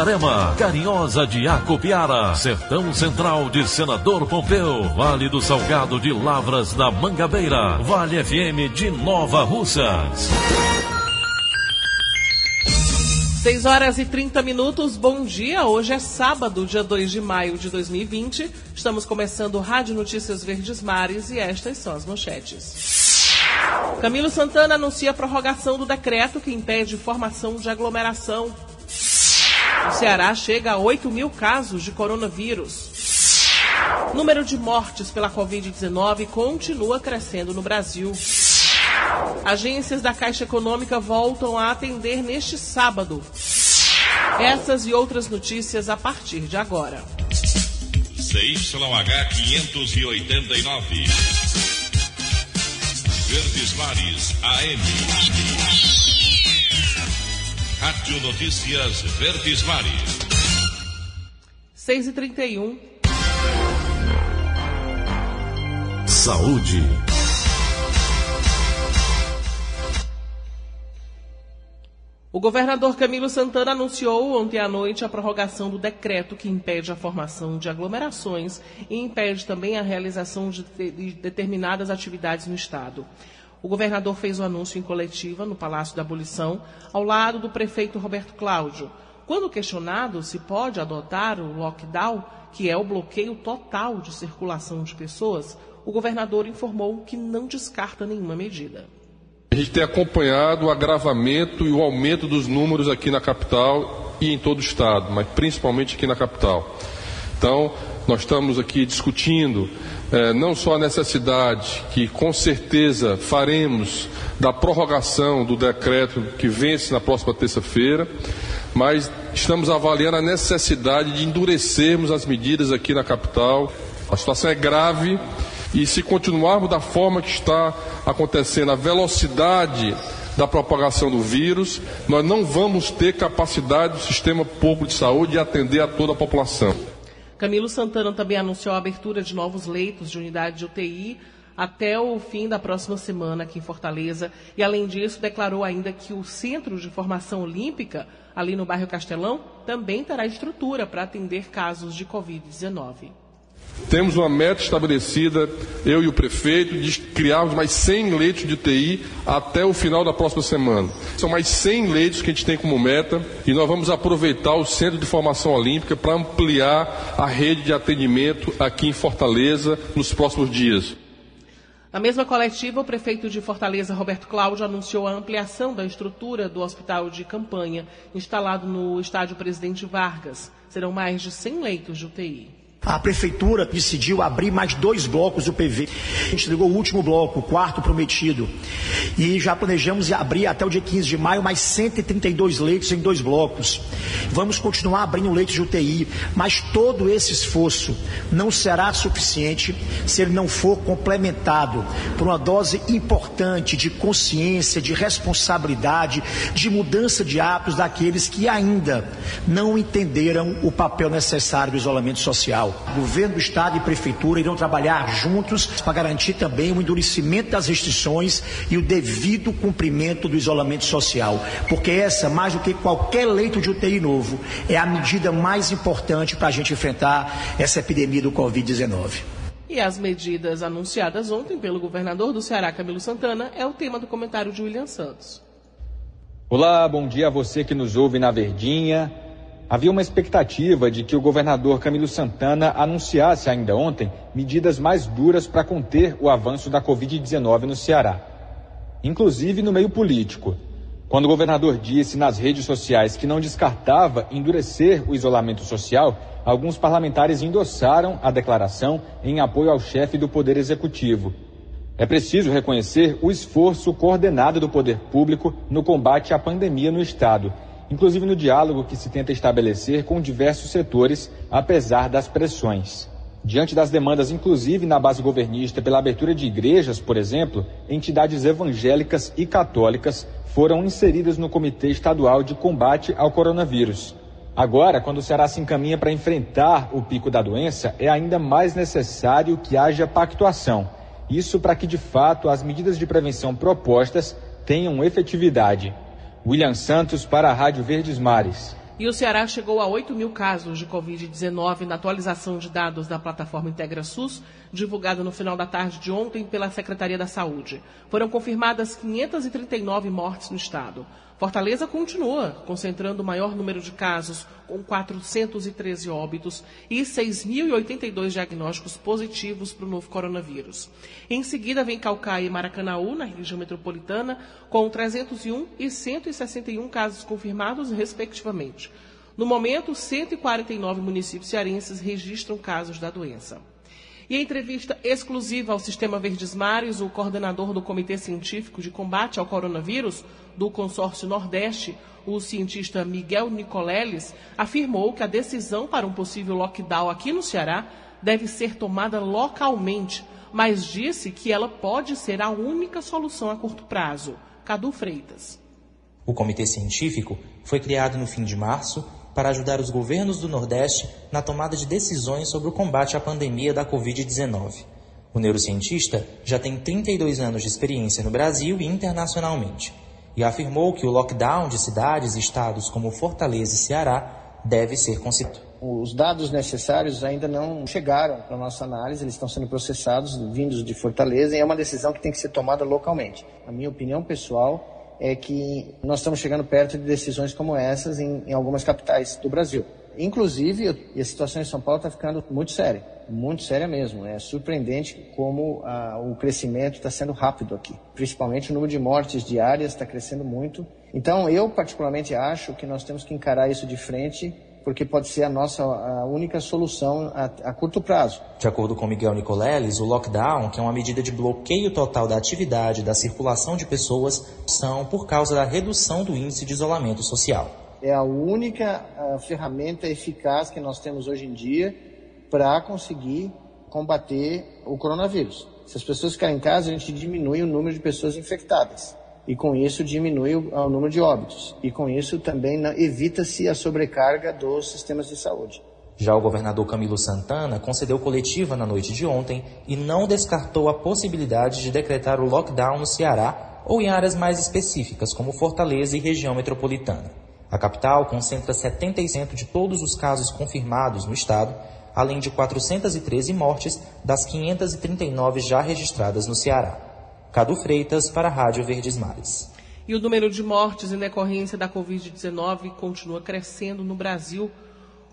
Itarema, Carinhosa de Acopiara, Sertão Central de Senador Pompeu, Vale do Salgado de Lavras da Mangabeira, Vale FM de Nova Russas. 6 horas e 30 minutos, bom dia. Hoje é sábado, dia 2 de maio de 2020. Estamos começando Rádio Notícias Verdes Mares e estas são as manchetes. Camilo Santana anuncia a prorrogação do decreto que impede formação de aglomeração o Ceará chega a 8 mil casos de coronavírus. Número de mortes pela Covid-19 continua crescendo no Brasil. Agências da Caixa Econômica voltam a atender neste sábado. Essas e outras notícias a partir de agora. CYH 589. Verdes Mares AM. Rádio Notícias Verdes Mares. 6 e 31 Saúde. O governador Camilo Santana anunciou ontem à noite a prorrogação do decreto que impede a formação de aglomerações e impede também a realização de, de determinadas atividades no Estado. O governador fez o anúncio em coletiva no Palácio da Abolição, ao lado do prefeito Roberto Cláudio. Quando questionado se pode adotar o lockdown, que é o bloqueio total de circulação de pessoas, o governador informou que não descarta nenhuma medida. A gente tem acompanhado o agravamento e o aumento dos números aqui na capital e em todo o estado, mas principalmente aqui na capital. Então, nós estamos aqui discutindo é, não só a necessidade, que com certeza faremos, da prorrogação do decreto que vence na próxima terça-feira, mas estamos avaliando a necessidade de endurecermos as medidas aqui na capital. A situação é grave e se continuarmos da forma que está acontecendo, a velocidade da propagação do vírus, nós não vamos ter capacidade do sistema público de saúde de atender a toda a população. Camilo Santana também anunciou a abertura de novos leitos de unidade de UTI até o fim da próxima semana aqui em Fortaleza. E, além disso, declarou ainda que o Centro de Formação Olímpica, ali no bairro Castelão, também terá estrutura para atender casos de Covid-19. Temos uma meta estabelecida, eu e o prefeito, de criarmos mais 100 leitos de TI até o final da próxima semana. São mais 100 leitos que a gente tem como meta e nós vamos aproveitar o Centro de Formação Olímpica para ampliar a rede de atendimento aqui em Fortaleza nos próximos dias. Na mesma coletiva, o prefeito de Fortaleza, Roberto Cláudio, anunciou a ampliação da estrutura do hospital de campanha instalado no estádio Presidente Vargas. Serão mais de 100 leitos de UTI. A prefeitura decidiu abrir mais dois blocos do PV. A gente entregou o último bloco, o quarto prometido. E já planejamos abrir até o dia 15 de maio mais 132 leitos em dois blocos. Vamos continuar abrindo leitos de UTI, mas todo esse esforço não será suficiente se ele não for complementado por uma dose importante de consciência, de responsabilidade, de mudança de hábitos daqueles que ainda não entenderam o papel necessário do isolamento social. Governo do Estado e Prefeitura irão trabalhar juntos para garantir também o endurecimento das restrições e o devido cumprimento do isolamento social. Porque essa, mais do que qualquer leito de UTI novo, é a medida mais importante para a gente enfrentar essa epidemia do Covid-19. E as medidas anunciadas ontem pelo governador do Ceará, Camilo Santana, é o tema do comentário de William Santos. Olá, bom dia a você que nos ouve na Verdinha. Havia uma expectativa de que o governador Camilo Santana anunciasse ainda ontem medidas mais duras para conter o avanço da Covid-19 no Ceará, inclusive no meio político. Quando o governador disse nas redes sociais que não descartava endurecer o isolamento social, alguns parlamentares endossaram a declaração em apoio ao chefe do Poder Executivo. É preciso reconhecer o esforço coordenado do poder público no combate à pandemia no Estado, inclusive no diálogo que se tenta estabelecer com diversos setores, apesar das pressões. Diante das demandas, inclusive na base governista, pela abertura de igrejas, por exemplo, entidades evangélicas e católicas foram inseridas no Comitê Estadual de Combate ao Coronavírus. Agora, quando o Ceará se encaminha para enfrentar o pico da doença, é ainda mais necessário que haja pactuação. Isso para que, de fato, as medidas de prevenção propostas tenham efetividade. William Santos para a Rádio Verdes Mares. E o Ceará chegou a 8 mil casos de Covid-19 na atualização de dados da plataforma Integra SUS, divulgada no final da tarde de ontem pela Secretaria da Saúde. Foram confirmadas 539 mortes no estado. Fortaleza continua concentrando o maior número de casos, com 413 óbitos e 6.082 diagnósticos positivos para o novo coronavírus. Em seguida, vem Calcaia e Maracanaú, na região metropolitana, com 301 e 161 casos confirmados, respectivamente. No momento, 149 municípios cearenses registram casos da doença. E em entrevista exclusiva ao Sistema Verdes Mares, o coordenador do Comitê Científico de Combate ao Coronavírus do Consórcio Nordeste, o cientista Miguel Nicoleles, afirmou que a decisão para um possível lockdown aqui no Ceará deve ser tomada localmente, mas disse que ela pode ser a única solução a curto prazo. Cadu Freitas. O comitê científico foi criado no fim de março para ajudar os governos do Nordeste na tomada de decisões sobre o combate à pandemia da Covid-19. O neurocientista já tem 32 anos de experiência no Brasil e internacionalmente e afirmou que o lockdown de cidades e estados como Fortaleza e Ceará deve ser considerado. Os dados necessários ainda não chegaram para nossa análise, eles estão sendo processados, vindos de Fortaleza, e é uma decisão que tem que ser tomada localmente. A minha opinião pessoal é que nós estamos chegando perto de decisões como essas em, em algumas capitais do Brasil. Inclusive, a situação em São Paulo está ficando muito séria, muito séria mesmo. É surpreendente como ah, o crescimento está sendo rápido aqui. Principalmente o número de mortes diárias está crescendo muito. Então, eu particularmente acho que nós temos que encarar isso de frente porque pode ser a nossa a única solução a, a, curto prazo. De acordo com Miguel Nicoleles, o lockdown, que é uma medida de bloqueio total da atividade da circulação de pessoas, são por causa da redução do índice de isolamento social. É a única a ferramenta eficaz que nós temos hoje em dia para conseguir combater o coronavírus. Se as pessoas ficarem em casa, a gente diminui o número de pessoas infectadas e com isso diminui o, o número de óbitos e com isso também evita-se a sobrecarga dos sistemas de saúde. Já o governador Camilo Santana concedeu coletiva na noite de ontem e não descartou a possibilidade de decretar o lockdown no Ceará ou em áreas mais específicas, como Fortaleza e região metropolitana. A capital concentra 70% de todos os casos confirmados no estado, além de 413 mortes das 539 já registradas no Ceará. Cadu Freitas para a Rádio Verdes Mares. E o número de mortes em decorrência da Covid-19 continua crescendo no Brasil.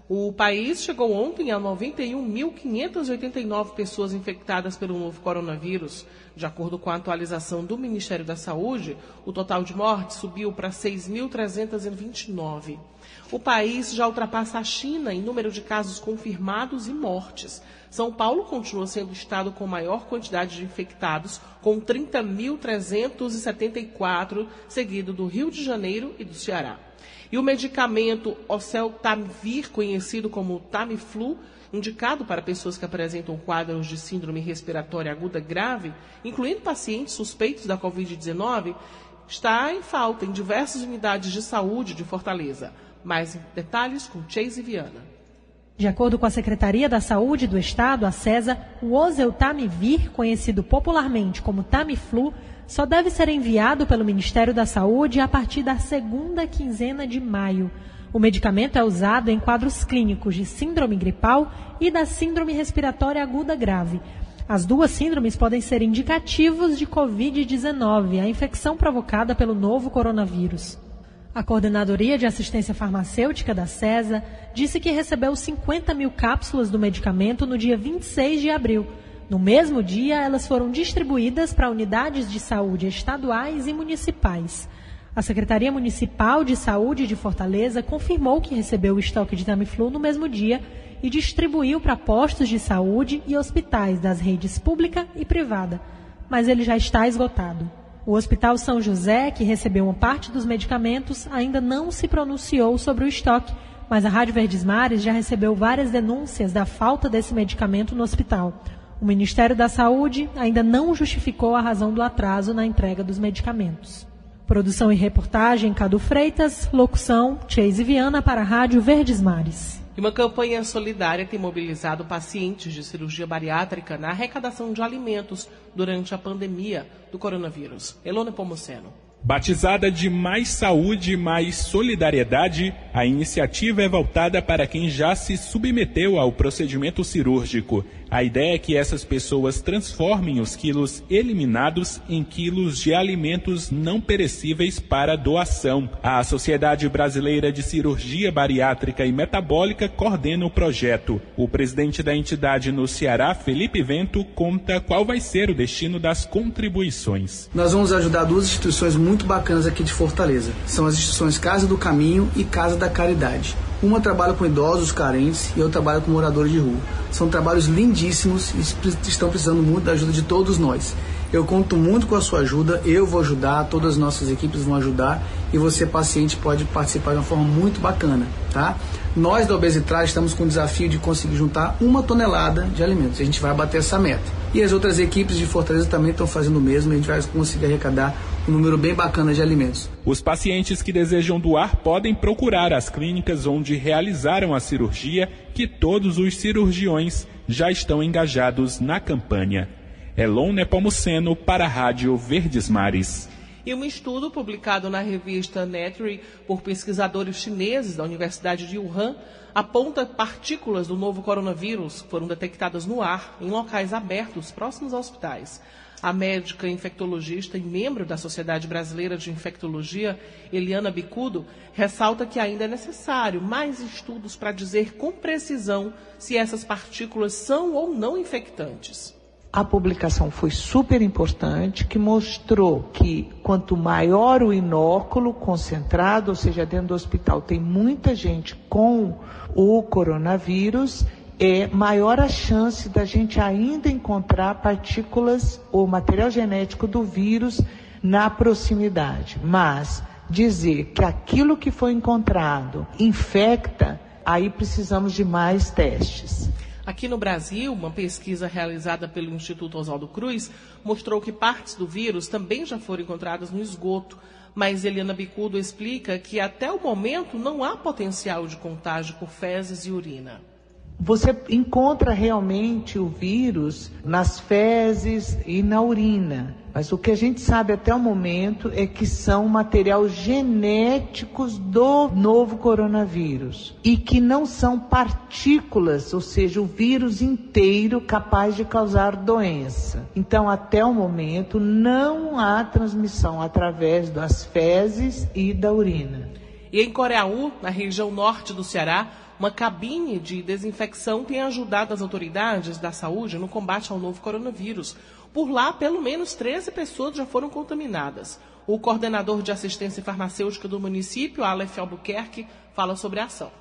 O país chegou ontem a 91.589 pessoas infectadas pelo novo coronavírus. De acordo com a atualização do Ministério da Saúde, o total de mortes subiu para 6.329. O país já ultrapassa a China em número de casos confirmados e mortes. São Paulo continua sendo o estado com maior quantidade de infectados, com 30.374, seguido do Rio de Janeiro e do Ceará. E o medicamento Oseltamivir, conhecido como Tamiflu, indicado para pessoas que apresentam quadros de síndrome respiratória aguda grave, incluindo pacientes suspeitos da Covid-19, está em falta em diversas unidades de saúde de Fortaleza. Mais detalhes com Chase Viana. De acordo com a Secretaria da Saúde do Estado, a CESA, o oseltamivir, conhecido popularmente como Tamiflu, só deve ser enviado pelo Ministério da Saúde a partir da segunda quinzena de maio. O medicamento é usado em quadros clínicos de síndrome gripal e da síndrome respiratória aguda grave. As duas síndromes podem ser indicativos de Covid-19, a infecção provocada pelo novo coronavírus. A Coordenadoria de Assistência Farmacêutica da CESA disse que recebeu 50 mil cápsulas do medicamento no dia 26 de abril. No mesmo dia, elas foram distribuídas para unidades de saúde estaduais e municipais. A Secretaria Municipal de Saúde de Fortaleza confirmou que recebeu o estoque de Tamiflu no mesmo dia e distribuiu para postos de saúde e hospitais das redes pública e privada, mas ele já está esgotado. O Hospital São José, que recebeu uma parte dos medicamentos, ainda não se pronunciou sobre o estoque, mas a Rádio Verdes Mares já recebeu várias denúncias da falta desse medicamento no hospital. O Ministério da Saúde ainda não justificou a razão do atraso na entrega dos medicamentos. Produção e reportagem Cadu Freitas, locução Chase Viana para a Rádio Verdes Mares. E uma campanha solidária tem mobilizado pacientes de cirurgia bariátrica na arrecadação de alimentos durante a pandemia do coronavírus. Elona Pomoceno. Batizada de Mais Saúde, Mais Solidariedade, a iniciativa é voltada para quem já se submeteu ao procedimento cirúrgico. A ideia é que essas pessoas transformem os quilos eliminados em quilos de alimentos não perecíveis para doação. A Sociedade Brasileira de Cirurgia Bariátrica e Metabólica coordena o projeto. O presidente da entidade no Ceará, Felipe Vento, conta qual vai ser o destino das contribuições. Nós vamos ajudar duas instituições muito bacanas aqui de Fortaleza. São as instituições Casa do Caminho e Casa da Caridade. Uma trabalha com idosos carentes e outra trabalha com moradores de rua. São trabalhos lindíssimos e estão precisando muito da ajuda de todos nós. Eu conto muito com a sua ajuda, eu vou ajudar, todas as nossas equipes vão ajudar e você, paciente, pode participar de uma forma muito bacana, tá? Nós da Obesitrade estamos com o desafio de conseguir juntar uma tonelada de alimentos. A gente vai bater essa meta. E as outras equipes de Fortaleza também estão fazendo o mesmo. A gente vai conseguir arrecadar um número bem bacana de alimentos. Os pacientes que desejam doar podem procurar as clínicas onde realizaram a cirurgia, que todos os cirurgiões já estão engajados na campanha. Elon Nepomuceno para a Rádio Verdes Mares. E um estudo publicado na revista Nature por pesquisadores chineses da Universidade de Wuhan aponta partículas do novo coronavírus que foram detectadas no ar em locais abertos próximos a hospitais. A médica infectologista e membro da Sociedade Brasileira de Infectologia, Eliana Bicudo, ressalta que ainda é necessário mais estudos para dizer com precisão se essas partículas são ou não infectantes. A publicação foi super importante, que mostrou que quanto maior o inóculo concentrado, ou seja, dentro do hospital tem muita gente com o coronavírus, é maior a chance da gente ainda encontrar partículas ou material genético do vírus na proximidade. Mas dizer que aquilo que foi encontrado infecta, aí precisamos de mais testes. Aqui no Brasil, uma pesquisa realizada pelo Instituto Oswaldo Cruz mostrou que partes do vírus também já foram encontradas no esgoto. Mas Eliana Bicudo explica que até o momento não há potencial de contágio por fezes e urina você encontra realmente o vírus nas fezes e na urina. Mas o que a gente sabe até o momento é que são material genéticos do novo coronavírus e que não são partículas, ou seja, o vírus inteiro capaz de causar doença. Então, até o momento, não há transmissão através das fezes e da urina. E em Coreaú, na região norte do Ceará, uma cabine de desinfecção tem ajudado as autoridades da saúde no combate ao novo coronavírus. Por lá, pelo menos 13 pessoas já foram contaminadas. O coordenador de assistência farmacêutica do município, Aleph Albuquerque, fala sobre a ação.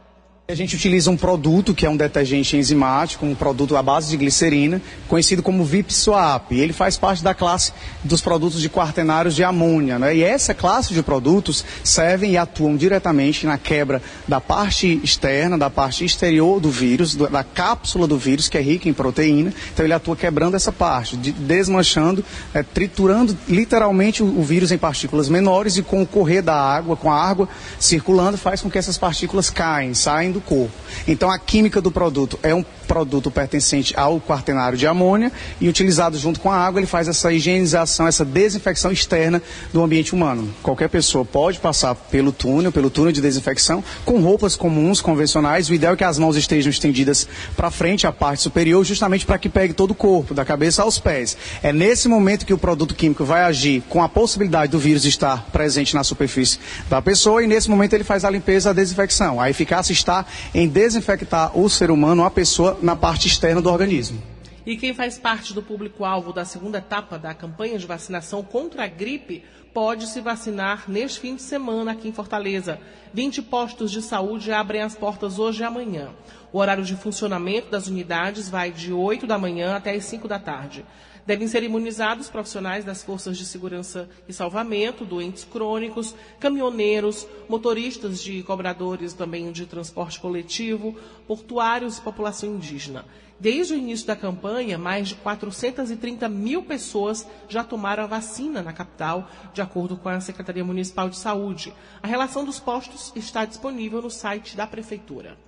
A gente utiliza um produto que é um detergente enzimático, um produto à base de glicerina, conhecido como VIP Swap. Ele faz parte da classe dos produtos de quaternários de amônia. Né? E essa classe de produtos servem e atuam diretamente na quebra da parte externa, da parte exterior do vírus, da cápsula do vírus, que é rica em proteína. Então ele atua quebrando essa parte, desmanchando, é, triturando literalmente o, o vírus em partículas menores e com o correr da água, com a água circulando, faz com que essas partículas caem, saem do corpo. Então a química do produto é um produto pertencente ao quaternário de amônia e utilizado junto com a água, ele faz essa higienização, essa desinfecção externa do ambiente humano. Qualquer pessoa pode passar pelo túnel, pelo túnel de desinfecção, com roupas comuns, convencionais. O ideal é que as mãos estejam estendidas para frente, a parte superior, justamente para que pegue todo o corpo, da cabeça aos pés. É nesse momento que o produto químico vai agir com a possibilidade do vírus estar presente na superfície da pessoa e nesse momento ele faz a limpeza, a desinfecção. A eficácia está em desinfectar o ser humano, a pessoa, na parte externa do organismo. E quem faz parte do público-alvo da segunda etapa da campanha de vacinação contra a gripe pode se vacinar neste fim de semana aqui em Fortaleza. 20 postos de saúde abrem as portas hoje e amanhã. O horário de funcionamento das unidades vai de 8 da manhã até as 5 da tarde. Devem ser imunizados profissionais das forças de segurança e salvamento, doentes crônicos, caminhoneiros, motoristas de cobradores também de transporte coletivo, portuários e população indígena. Desde o início da campanha, mais de 430 mil pessoas já tomaram a vacina na capital, de acordo com a Secretaria Municipal de Saúde. A relação dos postos está disponível no site da Prefeitura.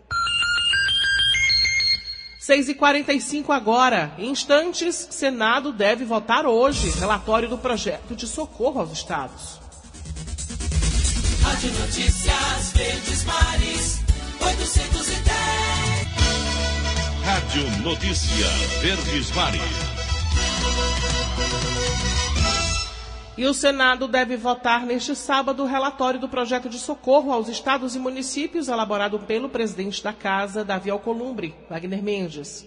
6h45 agora. Em instantes, Senado deve votar hoje relatório do projeto de socorro aos estados. Rádio Notícias Verdes Mares, 810. Rádio Notícia Verdes Mares. E o Senado deve votar neste sábado o relatório do projeto de socorro aos estados e municípios elaborado pelo presidente da Casa, Davi Alcolumbre, Wagner Mendes.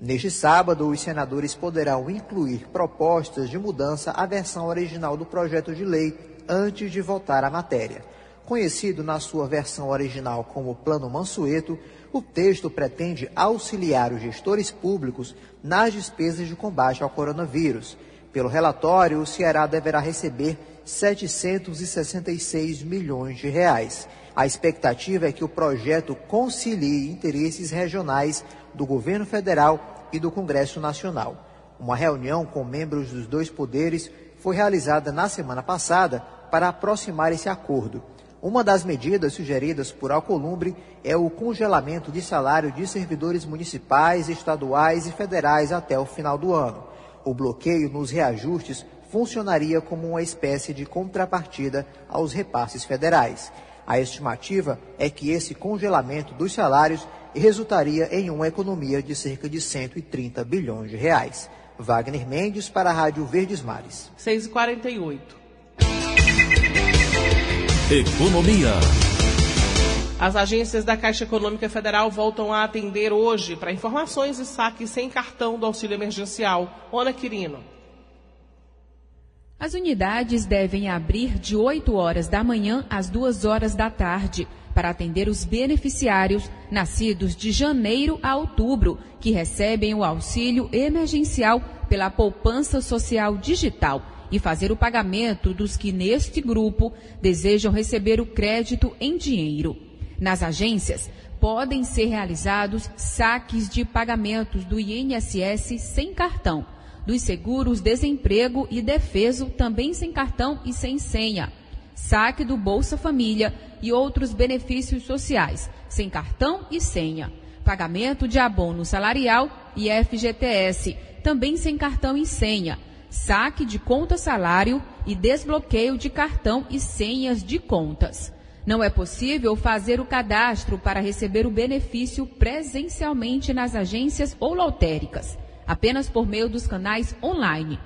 Neste sábado, os senadores poderão incluir propostas de mudança à versão original do projeto de lei antes de votar a matéria. Conhecido na sua versão original como Plano Mansueto, o texto pretende auxiliar os gestores públicos nas despesas de combate ao coronavírus pelo relatório, o Ceará deverá receber 766 milhões de reais. A expectativa é que o projeto concilie interesses regionais do governo federal e do Congresso Nacional. Uma reunião com membros dos dois poderes foi realizada na semana passada para aproximar esse acordo. Uma das medidas sugeridas por Alcolumbre é o congelamento de salário de servidores municipais, estaduais e federais até o final do ano. O bloqueio nos reajustes funcionaria como uma espécie de contrapartida aos repasses federais. A estimativa é que esse congelamento dos salários resultaria em uma economia de cerca de 130 bilhões de reais. Wagner Mendes para a Rádio Verdes Mares. 6h48. Economia. As agências da Caixa Econômica Federal voltam a atender hoje para informações e saques sem cartão do auxílio emergencial. Ona Quirino. As unidades devem abrir de 8 horas da manhã às 2 horas da tarde para atender os beneficiários nascidos de janeiro a outubro, que recebem o auxílio emergencial pela poupança social digital e fazer o pagamento dos que neste grupo desejam receber o crédito em dinheiro. Nas agências, podem ser realizados saques de pagamentos do INSS sem cartão, dos seguros desemprego e defeso também sem cartão e sem senha, saque do Bolsa Família e outros benefícios sociais, sem cartão e senha, pagamento de abono salarial e FGTS, também sem cartão e senha, saque de conta salário e desbloqueio de cartão e senhas de contas. Não é possível fazer o cadastro para receber o benefício presencialmente nas agências ou lotéricas, apenas por meio dos canais online.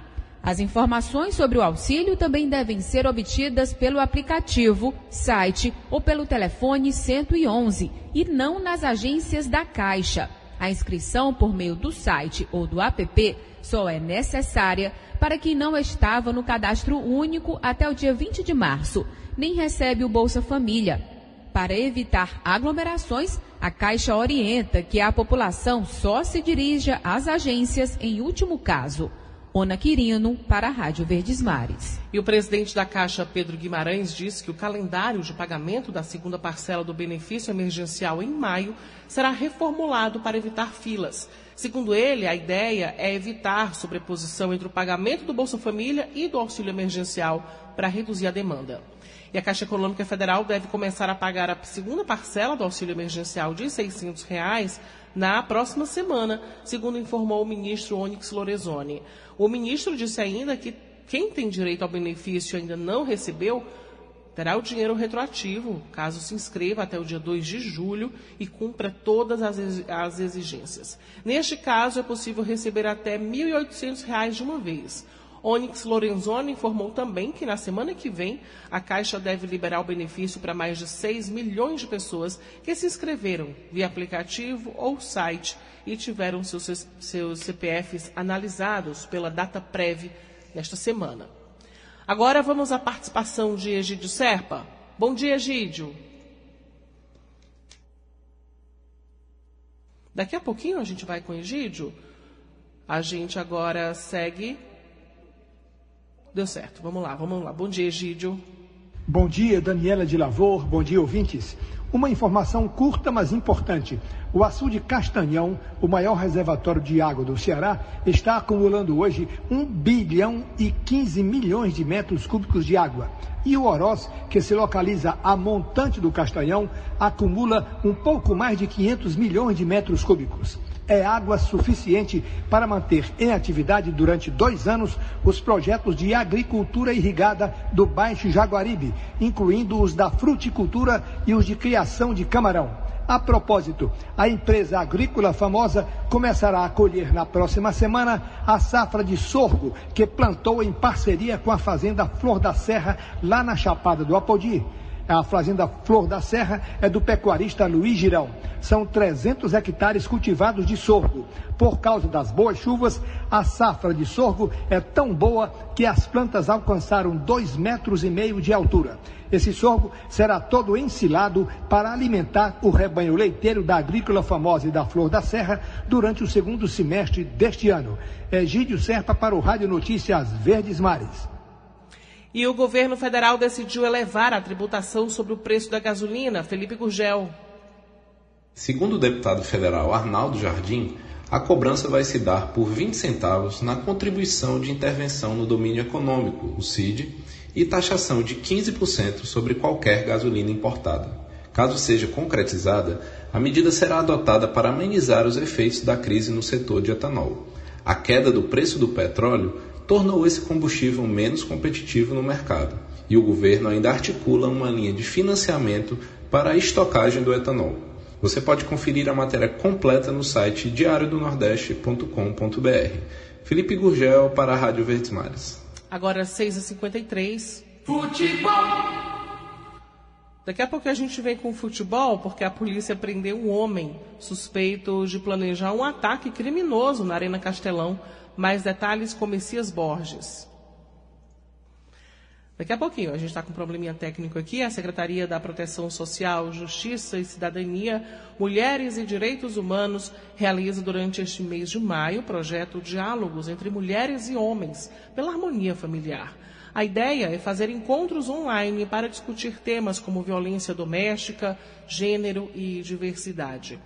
As informações sobre o auxílio também devem ser obtidas pelo aplicativo, site ou pelo telefone 111 e não nas agências da Caixa. A inscrição por meio do site ou do app só é necessária para quem não estava no cadastro único até o dia 20 de março nem recebe o Bolsa Família. Para evitar aglomerações, a Caixa orienta que a população só se dirija às agências em último caso. Ona Quirino, para a Rádio Verdes Mares. E o presidente da Caixa, Pedro Guimarães, disse que o calendário de pagamento da segunda parcela do benefício emergencial em maio será reformulado para evitar filas. Segundo ele, a ideia é evitar sobreposição entre o pagamento do Bolsa Família e do auxílio emergencial para reduzir a demanda. E a Caixa Econômica Federal deve começar a pagar a segunda parcela do auxílio emergencial de 600 reais na próxima semana, segundo informou o ministro Onyx Lorenzoni. O ministro disse ainda que quem tem direito ao benefício e ainda não recebeu terá o dinheiro retroativo, caso se inscreva até o dia 2 de julho e cumpra todas as exigências. Neste caso, é possível receber até R$ 1.800 de uma vez. Onyx Lorenzoni informou também que na semana que vem a Caixa deve liberar o benefício para mais de 6 milhões de pessoas que se inscreveram via aplicativo ou site e tiveram seus, seus CPFs analisados pela data prévia nesta semana. Agora vamos à participação de Egídio Serpa. Bom dia, Egídio. Daqui a pouquinho a gente vai com Egídio. A gente agora segue. Deu certo, vamos lá, vamos lá. Bom dia, Egídio. Bom dia, Daniela de Lavor. Bom dia, ouvintes. Uma informação curta, mas importante. O açude Castanhão, o maior reservatório de água do Ceará, está acumulando hoje 1 bilhão e 15 milhões de metros cúbicos de água. E o Oroz, que se localiza a montante do Castanhão, acumula um pouco mais de 500 milhões de metros cúbicos é água suficiente para manter em atividade durante dois anos os projetos de agricultura irrigada do Baixo Jaguaribe, incluindo os da fruticultura e os de criação de camarão. A propósito, a empresa agrícola famosa começará a colher na próxima semana a safra de sorgo que plantou em parceria com a fazenda Flor da Serra, lá na Chapada do Apodi. A fazenda Flor da Serra é do pecuarista Luiz Girão. São 300 hectares cultivados de sorgo. Por causa das boas chuvas, a safra de sorgo é tão boa que as plantas alcançaram dois metros e meio de altura. Esse sorgo será todo ensilado para alimentar o rebanho leiteiro da agrícola famosa e da Flor da Serra durante o segundo semestre deste ano. Egídio Serpa para o Rádio Notícias Verdes Mares. E o governo federal decidiu elevar a tributação sobre o preço da gasolina. Felipe Gurgel. Segundo o deputado federal Arnaldo Jardim, a cobrança vai se dar por 20 centavos na contribuição de intervenção no domínio econômico, o CID, e taxação de 15% sobre qualquer gasolina importada. Caso seja concretizada, a medida será adotada para amenizar os efeitos da crise no setor de etanol. A queda do preço do petróleo tornou esse combustível menos competitivo no mercado, e o governo ainda articula uma linha de financiamento para a estocagem do etanol. Você pode conferir a matéria completa no site diariodonordeste.com.br. Felipe Gurgel para a Rádio Verdes Mares. Agora 6h53. Futebol! Daqui a pouco a gente vem com futebol, porque a polícia prendeu um homem suspeito de planejar um ataque criminoso na Arena Castelão mais detalhes com Messias Borges. Daqui a pouquinho, a gente está com um probleminha técnico aqui. A Secretaria da Proteção Social, Justiça e Cidadania, Mulheres e Direitos Humanos realiza durante este mês de maio o projeto Diálogos entre Mulheres e Homens pela Harmonia Familiar. A ideia é fazer encontros online para discutir temas como violência doméstica, gênero e diversidade.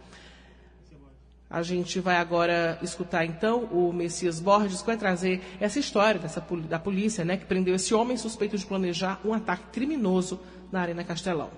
A gente vai agora escutar então o Messias Borges, que vai trazer essa história dessa, da polícia, né, que prendeu esse homem suspeito de planejar um ataque criminoso na Arena Castelão.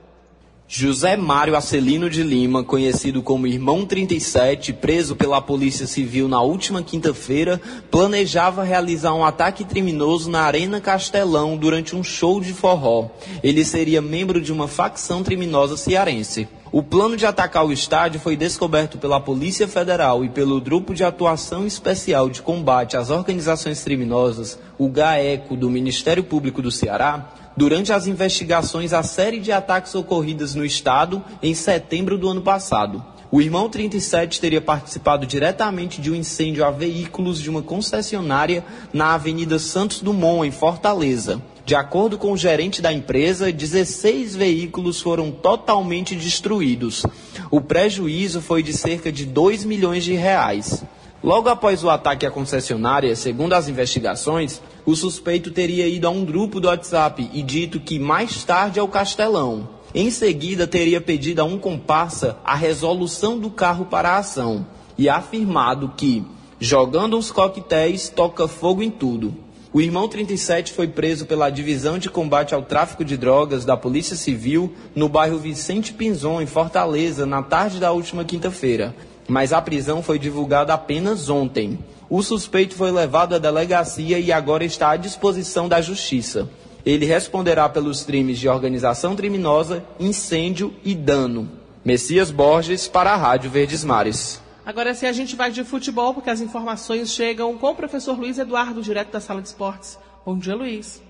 José Mário Acelino de Lima, conhecido como Irmão 37, preso pela Polícia Civil na última quinta-feira, planejava realizar um ataque criminoso na Arena Castelão durante um show de forró. Ele seria membro de uma facção criminosa cearense. O plano de atacar o estádio foi descoberto pela Polícia Federal e pelo Grupo de Atuação Especial de Combate às Organizações Criminosas, o GAECO, do Ministério Público do Ceará, durante as investigações à série de ataques ocorridas no estado em setembro do ano passado. O irmão 37 teria participado diretamente de um incêndio a veículos de uma concessionária na Avenida Santos Dumont, em Fortaleza. De acordo com o gerente da empresa, 16 veículos foram totalmente destruídos. O prejuízo foi de cerca de 2 milhões de reais. Logo após o ataque à concessionária, segundo as investigações, o suspeito teria ido a um grupo do WhatsApp e dito que mais tarde ao Castelão. Em seguida, teria pedido a um comparsa a resolução do carro para a ação. e afirmado que, jogando uns coquetéis, toca fogo em tudo. O irmão 37 foi preso pela Divisão de Combate ao Tráfico de Drogas da Polícia Civil no bairro Vicente Pinzon, em Fortaleza, na tarde da última quinta-feira. Mas a prisão foi divulgada apenas ontem. O suspeito foi levado à delegacia e agora está à disposição da Justiça. Ele responderá pelos crimes de organização criminosa, incêndio e dano. Messias Borges para a Rádio Verdes Mares. Agora sim a gente vai de futebol, porque as informações chegam com o professor Luiz Eduardo, direto da Sala de Esportes. Bom dia, Luiz.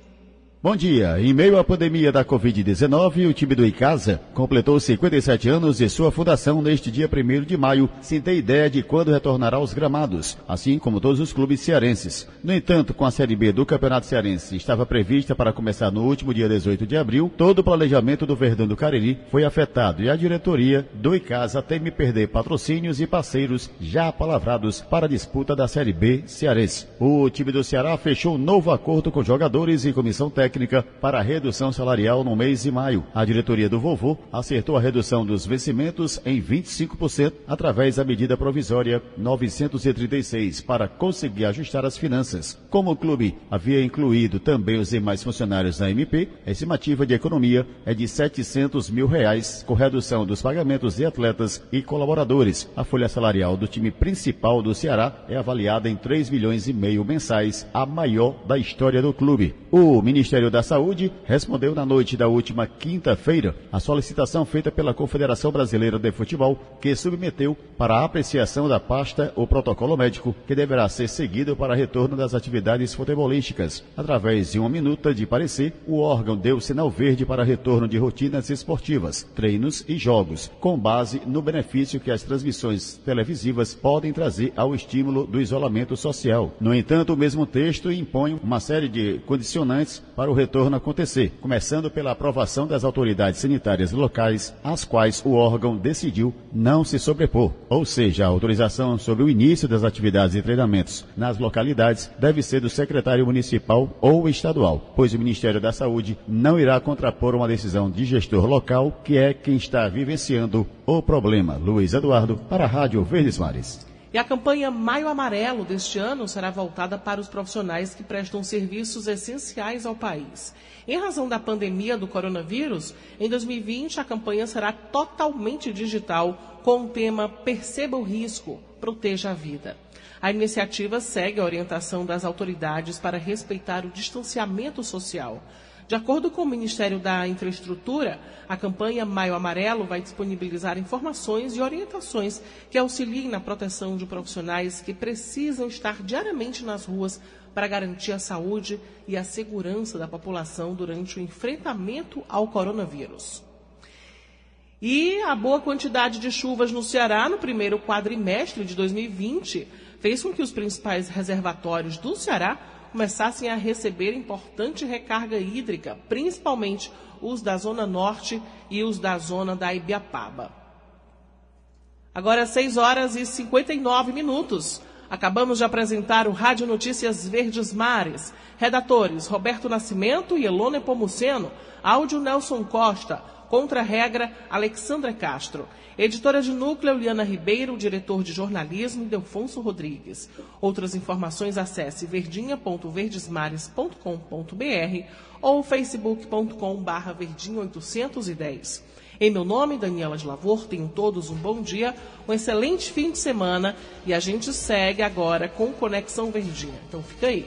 Bom dia. Em meio à pandemia da Covid-19, o time do Icasa completou 57 anos de sua fundação neste dia 1 de maio, sem ter ideia de quando retornará aos gramados, assim como todos os clubes cearenses. No entanto, com a Série B do Campeonato Cearense estava prevista para começar no último dia 18 de abril, todo o planejamento do Verdão do Cariri foi afetado e a diretoria do Icasa teme perder patrocínios e parceiros já apalavrados para a disputa da Série B cearense. O time do Ceará fechou um novo acordo com jogadores e comissão técnica técnica para redução salarial no mês de maio. A diretoria do Vovô acertou a redução dos vencimentos em 25% através da medida provisória 936 para conseguir ajustar as finanças. Como o clube havia incluído também os demais funcionários da MP, a estimativa de economia é de 700 mil reais, com redução dos pagamentos de atletas e colaboradores. A folha salarial do time principal do Ceará é avaliada em 3 milhões e meio mensais, a maior da história do clube. O Ministério Ministério da Saúde respondeu na noite da última quinta-feira a solicitação feita pela Confederação Brasileira de Futebol, que submeteu para a apreciação da pasta o protocolo médico que deverá ser seguido para retorno das atividades futebolísticas. Através de uma minuta de parecer, o órgão deu sinal verde para retorno de rotinas esportivas, treinos e jogos, com base no benefício que as transmissões televisivas podem trazer ao estímulo do isolamento social. No entanto, o mesmo texto impõe uma série de condicionantes para o retorno acontecer, começando pela aprovação das autoridades sanitárias locais, às quais o órgão decidiu não se sobrepor. Ou seja, a autorização sobre o início das atividades e treinamentos nas localidades deve ser do secretário municipal ou estadual, pois o Ministério da Saúde não irá contrapor uma decisão de gestor local, que é quem está vivenciando o problema. Luiz Eduardo, para a Rádio Verdes Mares. E a campanha Maio Amarelo deste ano será voltada para os profissionais que prestam serviços essenciais ao país. Em razão da pandemia do coronavírus, em 2020 a campanha será totalmente digital, com o tema Perceba o Risco, Proteja a Vida. A iniciativa segue a orientação das autoridades para respeitar o distanciamento social. De acordo com o Ministério da Infraestrutura, a campanha Maio Amarelo vai disponibilizar informações e orientações que auxiliem na proteção de profissionais que precisam estar diariamente nas ruas para garantir a saúde e a segurança da população durante o enfrentamento ao coronavírus. E a boa quantidade de chuvas no Ceará no primeiro quadrimestre de 2020 fez com que os principais reservatórios do Ceará começassem a receber importante recarga hídrica, principalmente os da Zona Norte e os da Zona da Ibiapaba. Agora 6 horas e 59 minutos. Acabamos de apresentar o Rádio Notícias Verdes Mares. Redatores Roberto Nascimento e Elone Pomuceno. Áudio Nelson Costa. Contra-regra, Alexandra Castro. Editora de núcleo, Liana Ribeiro. Diretor de jornalismo, Delfonso Rodrigues. Outras informações, acesse verdinha.verdesmares.com.br ou facebook.com barra verdinha810. Em meu nome, Daniela de Lavor, tenham todos um bom dia, um excelente fim de semana e a gente segue agora com Conexão Verdinha. Então fica aí.